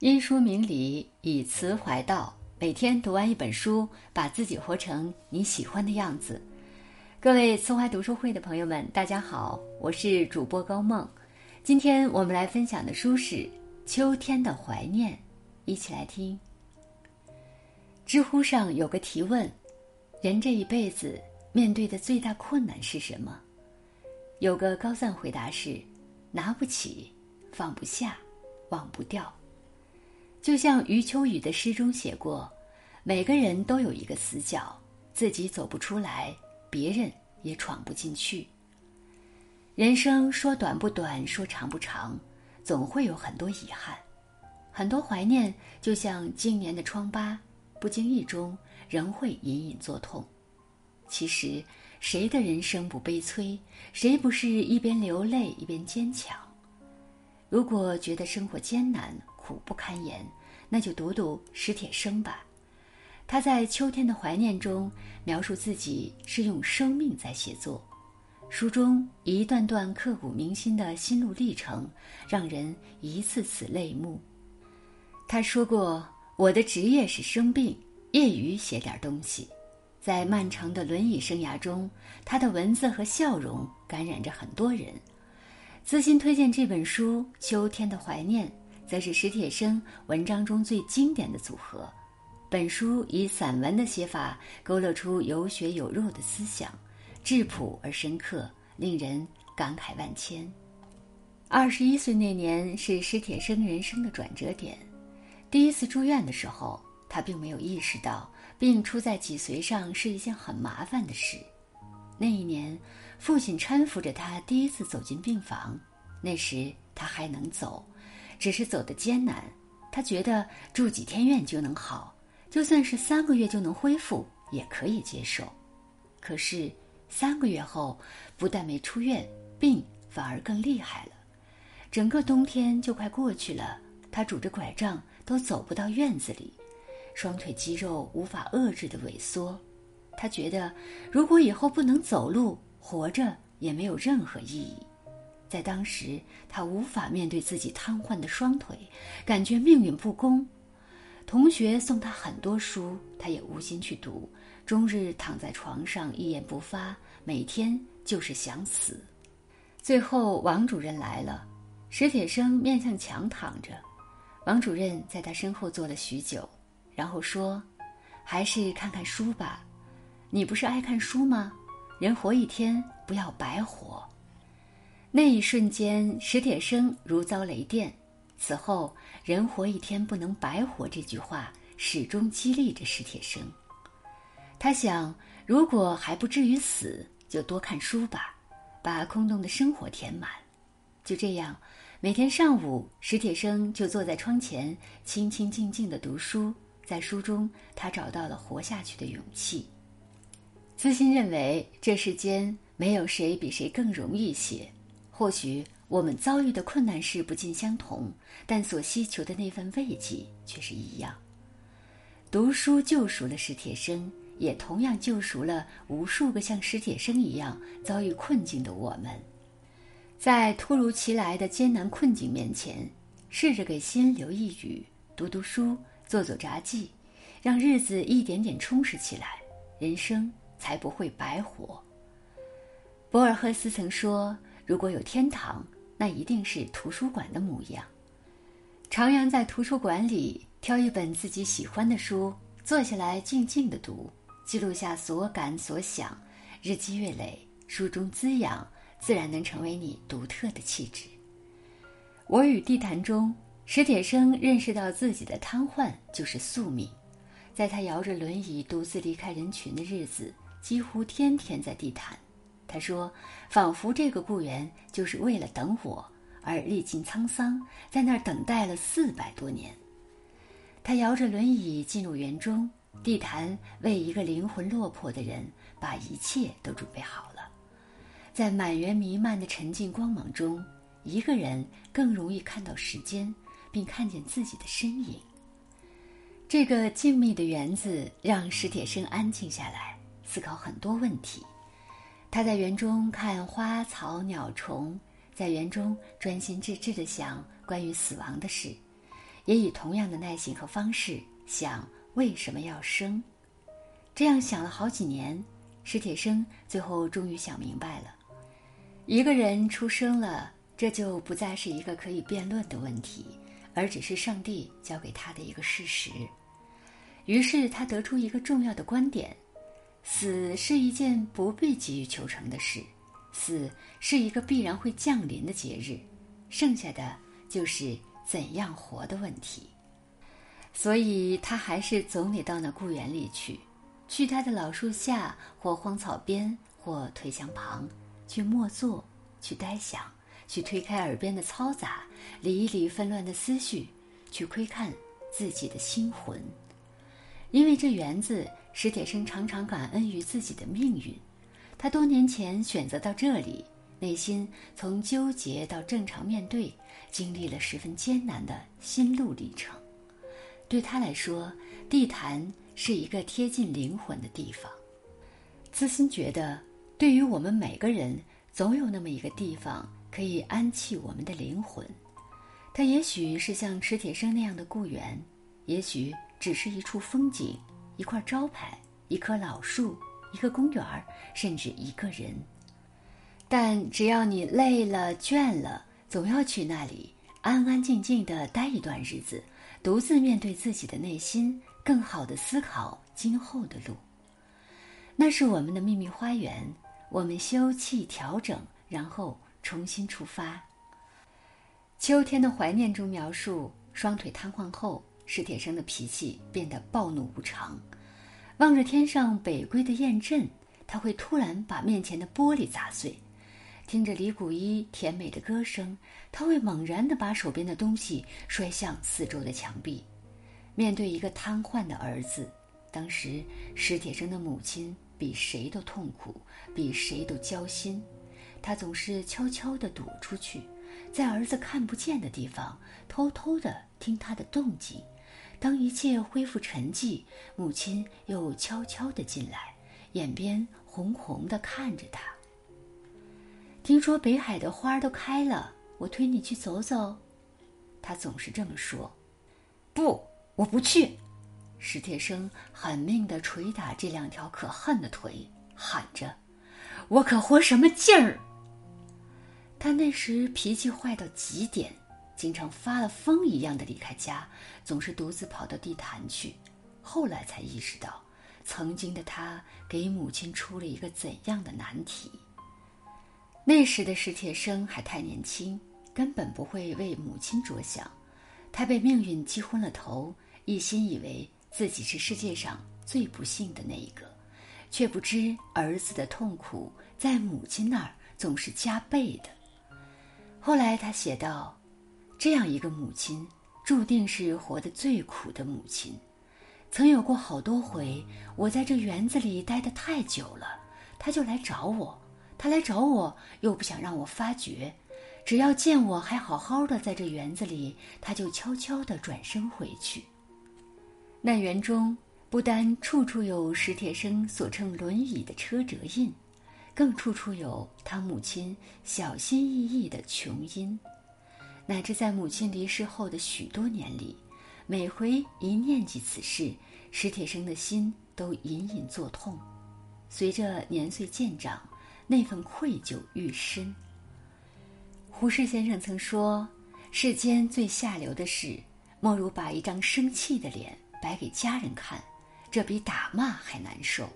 因书明理，以词怀道。每天读完一本书，把自己活成你喜欢的样子。各位词怀读书会的朋友们，大家好，我是主播高梦。今天我们来分享的书是《秋天的怀念》，一起来听。知乎上有个提问：人这一辈子面对的最大困难是什么？有个高赞回答是：拿不起，放不下，忘不掉。就像余秋雨的诗中写过：“每个人都有一个死角，自己走不出来，别人也闯不进去。人生说短不短，说长不长，总会有很多遗憾，很多怀念，就像经年的疮疤，不经意中仍会隐隐作痛。其实，谁的人生不悲催？谁不是一边流泪一边坚强？如果觉得生活艰难，苦不堪言，那就读读史铁生吧。他在《秋天的怀念》中描述自己是用生命在写作，书中一段段刻骨铭心的心路历程，让人一次次泪目。他说过：“我的职业是生病，业余写点东西。”在漫长的轮椅生涯中，他的文字和笑容感染着很多人。资心推荐这本书《秋天的怀念》。则是史铁生文章中最经典的组合。本书以散文的写法勾勒出有血有肉的思想，质朴而深刻，令人感慨万千。二十一岁那年是史铁生人生的转折点。第一次住院的时候，他并没有意识到病出在脊髓上是一件很麻烦的事。那一年，父亲搀扶着他第一次走进病房，那时他还能走。只是走得艰难，他觉得住几天院就能好，就算是三个月就能恢复也可以接受。可是三个月后，不但没出院，病反而更厉害了。整个冬天就快过去了，他拄着拐杖都走不到院子里，双腿肌肉无法遏制的萎缩。他觉得，如果以后不能走路，活着也没有任何意义。在当时，他无法面对自己瘫痪的双腿，感觉命运不公。同学送他很多书，他也无心去读，终日躺在床上一言不发，每天就是想死。最后，王主任来了，史铁生面向墙躺着，王主任在他身后坐了许久，然后说：“还是看看书吧，你不是爱看书吗？人活一天，不要白活。”那一瞬间，史铁生如遭雷电。此后，“人活一天，不能白活”这句话始终激励着史铁生。他想，如果还不至于死，就多看书吧，把空洞的生活填满。就这样，每天上午，史铁生就坐在窗前，清清静静的读书。在书中，他找到了活下去的勇气。自信认为，这世间没有谁比谁更容易些。或许我们遭遇的困难事不尽相同，但所希求的那份慰藉却是一样。读书救赎了史铁生，也同样救赎了无数个像史铁生一样遭遇困境的我们。在突如其来的艰难困境面前，试着给心留一语，读读书，做做札记，让日子一点点充实起来，人生才不会白活。博尔赫斯曾说。如果有天堂，那一定是图书馆的模样。徜徉在图书馆里，挑一本自己喜欢的书，坐下来静静的读，记录下所感所想，日积月累，书中滋养，自然能成为你独特的气质。我与地坛中，史铁生认识到自己的瘫痪就是宿命，在他摇着轮椅独自离开人群的日子，几乎天天在地坛。他说：“仿佛这个故园就是为了等我而历尽沧桑，在那儿等待了四百多年。”他摇着轮椅进入园中，地坛为一个灵魂落魄的人把一切都准备好了。在满园弥漫的沉静光芒中，一个人更容易看到时间，并看见自己的身影。这个静谧的园子让史铁生安静下来，思考很多问题。他在园中看花草鸟虫，在园中专心致志地想关于死亡的事，也以同样的耐心和方式想为什么要生。这样想了好几年，史铁生最后终于想明白了：一个人出生了，这就不再是一个可以辩论的问题，而只是上帝交给他的一个事实。于是他得出一个重要的观点：死是一件不必急于求成的事，死是一个必然会降临的节日，剩下的就是怎样活的问题。所以他还是总得到那故园里去。去他的老树下，或荒草边，或颓墙旁，去默坐，去呆想，去推开耳边的嘈杂，理一理纷乱的思绪，去窥看自己的心魂。因为这园子，史铁生常常感恩于自己的命运。他多年前选择到这里，内心从纠结到正常面对，经历了十分艰难的心路历程。对他来说，地坛。是一个贴近灵魂的地方。资心觉得，对于我们每个人，总有那么一个地方可以安憩我们的灵魂。它也许是像史铁生那样的故园，也许只是一处风景、一块招牌、一棵老树、一个公园，甚至一个人。但只要你累了、倦了，总要去那里安安静静的待一段日子，独自面对自己的内心。更好的思考今后的路，那是我们的秘密花园。我们休憩调整，然后重新出发。秋天的怀念中描述，双腿瘫痪后，史铁生的脾气变得暴怒无常。望着天上北归的雁阵，他会突然把面前的玻璃砸碎；听着李谷一甜美的歌声，他会猛然地把手边的东西摔向四周的墙壁。面对一个瘫痪的儿子，当时史铁生的母亲比谁都痛苦，比谁都焦心。他总是悄悄地躲出去，在儿子看不见的地方，偷偷地听他的动静。当一切恢复沉寂，母亲又悄悄地进来，眼边红红的看着他。听说北海的花都开了，我推你去走走。他总是这么说。不。我不去！史铁生狠命地捶打这两条可恨的腿，喊着：“我可活什么劲儿？”他那时脾气坏到极点，经常发了疯一样的离开家，总是独自跑到地坛去。后来才意识到，曾经的他给母亲出了一个怎样的难题。那时的史铁生还太年轻，根本不会为母亲着想，他被命运击昏了头。一心以为自己是世界上最不幸的那一个，却不知儿子的痛苦在母亲那儿总是加倍的。后来他写道：“这样一个母亲，注定是活得最苦的母亲。曾有过好多回，我在这园子里待得太久了，他就来找我。他来找我，又不想让我发觉，只要见我还好好的在这园子里，他就悄悄地转身回去。”那园中不单处处有史铁生所乘轮椅的车辙印，更处处有他母亲小心翼翼的琼音，乃至在母亲离世后的许多年里，每回一念及此事，史铁生的心都隐隐作痛。随着年岁渐长，那份愧疚愈深。胡适先生曾说：“世间最下流的事，莫如把一张生气的脸。”摆给家人看，这比打骂还难受。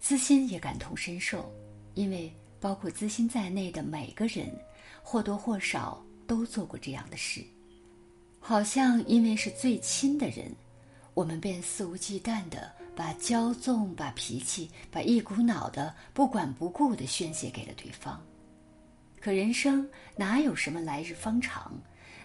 资心也感同身受，因为包括资心在内的每个人，或多或少都做过这样的事。好像因为是最亲的人，我们便肆无忌惮的把骄纵、把脾气、把一股脑的不管不顾的宣泄给了对方。可人生哪有什么来日方长？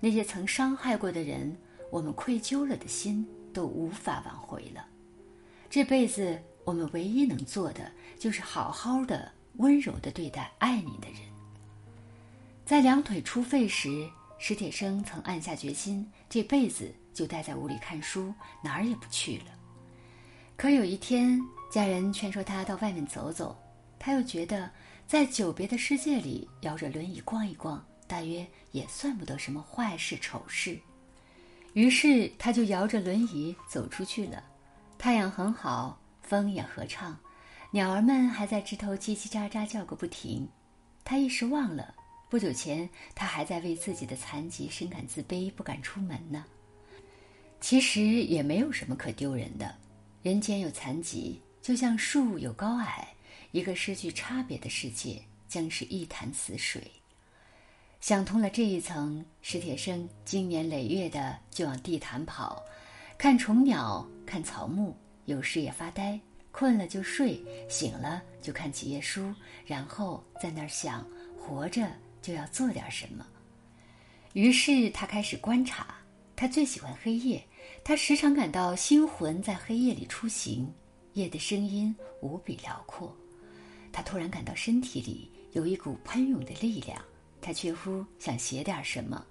那些曾伤害过的人。我们愧疚了的心都无法挽回了。这辈子我们唯一能做的，就是好好的、温柔的对待爱你的人。在两腿出废时，史铁生曾暗下决心，这辈子就待在屋里看书，哪儿也不去了。可有一天，家人劝说他到外面走走，他又觉得在久别的世界里摇着轮椅逛一逛，大约也算不得什么坏事、丑事。于是他就摇着轮椅走出去了。太阳很好，风也合畅，鸟儿们还在枝头叽叽喳喳叫个不停。他一时忘了，不久前他还在为自己的残疾深感自卑，不敢出门呢。其实也没有什么可丢人的，人间有残疾，就像树有高矮，一个失去差别的世界将是一潭死水。想通了这一层，史铁生经年累月的就往地坛跑，看虫鸟，看草木，有时也发呆，困了就睡，醒了就看几页书，然后在那儿想：活着就要做点什么。于是他开始观察，他最喜欢黑夜，他时常感到星魂在黑夜里出行，夜的声音无比辽阔。他突然感到身体里有一股喷涌的力量。他却乎想写点什么，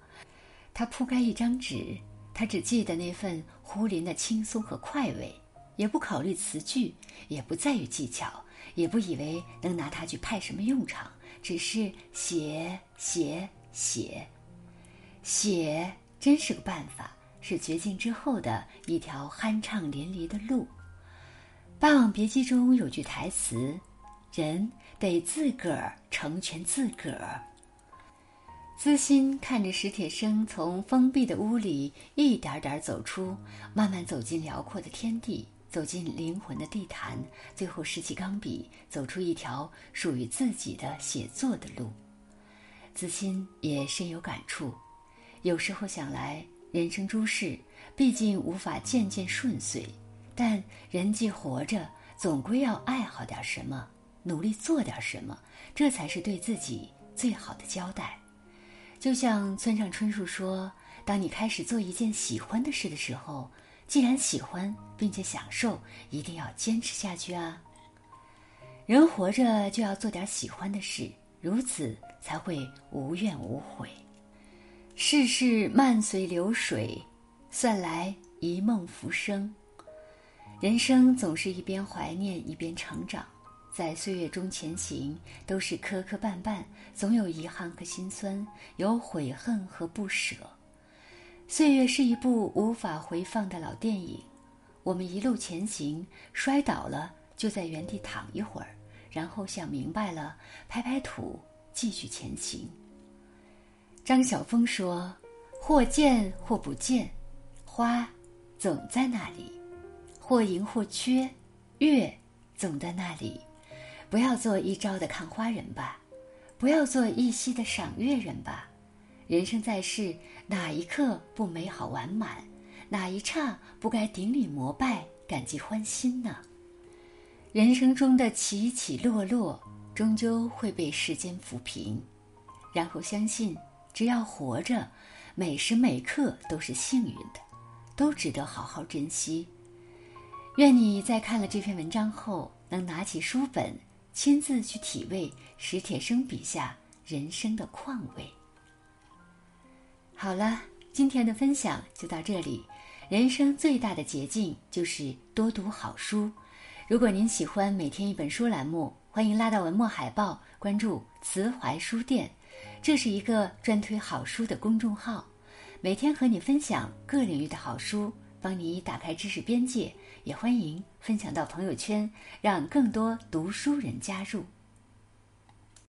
他铺开一张纸，他只记得那份忽临的轻松和快慰，也不考虑词句，也不在于技巧，也不以为能拿它去派什么用场，只是写写写，写真是个办法，是绝境之后的一条酣畅淋漓的路。《霸王别姬》中有句台词：“人得自个儿成全自个儿。”资心看着史铁生从封闭的屋里一点点走出，慢慢走进辽阔的天地，走进灵魂的地坛，最后拾起钢笔，走出一条属于自己的写作的路。子欣也深有感触。有时候想来，人生诸事毕竟无法件件顺遂，但人既活着，总归要爱好点什么，努力做点什么，这才是对自己最好的交代。就像村上春树说：“当你开始做一件喜欢的事的时候，既然喜欢并且享受，一定要坚持下去啊！人活着就要做点喜欢的事，如此才会无怨无悔。世事漫随流水，算来一梦浮生。人生总是一边怀念一边成长。”在岁月中前行，都是磕磕绊绊，总有遗憾和心酸，有悔恨和不舍。岁月是一部无法回放的老电影，我们一路前行，摔倒了就在原地躺一会儿，然后想明白了，拍拍土，继续前行。张晓峰说：“或见或不见，花总在那里；或盈或缺，月总在那里。”不要做一朝的看花人吧，不要做一夕的赏月人吧。人生在世，哪一刻不美好完满？哪一刹不该顶礼膜拜、感激欢心呢？人生中的起起落落，终究会被时间抚平。然后相信，只要活着，每时每刻都是幸运的，都值得好好珍惜。愿你在看了这篇文章后，能拿起书本。亲自去体味史铁生笔下人生的况味。好了，今天的分享就到这里。人生最大的捷径就是多读好书。如果您喜欢每天一本书栏目，欢迎拉到文末海报关注慈怀书店，这是一个专推好书的公众号，每天和你分享各领域的好书。帮你打开知识边界，也欢迎分享到朋友圈，让更多读书人加入。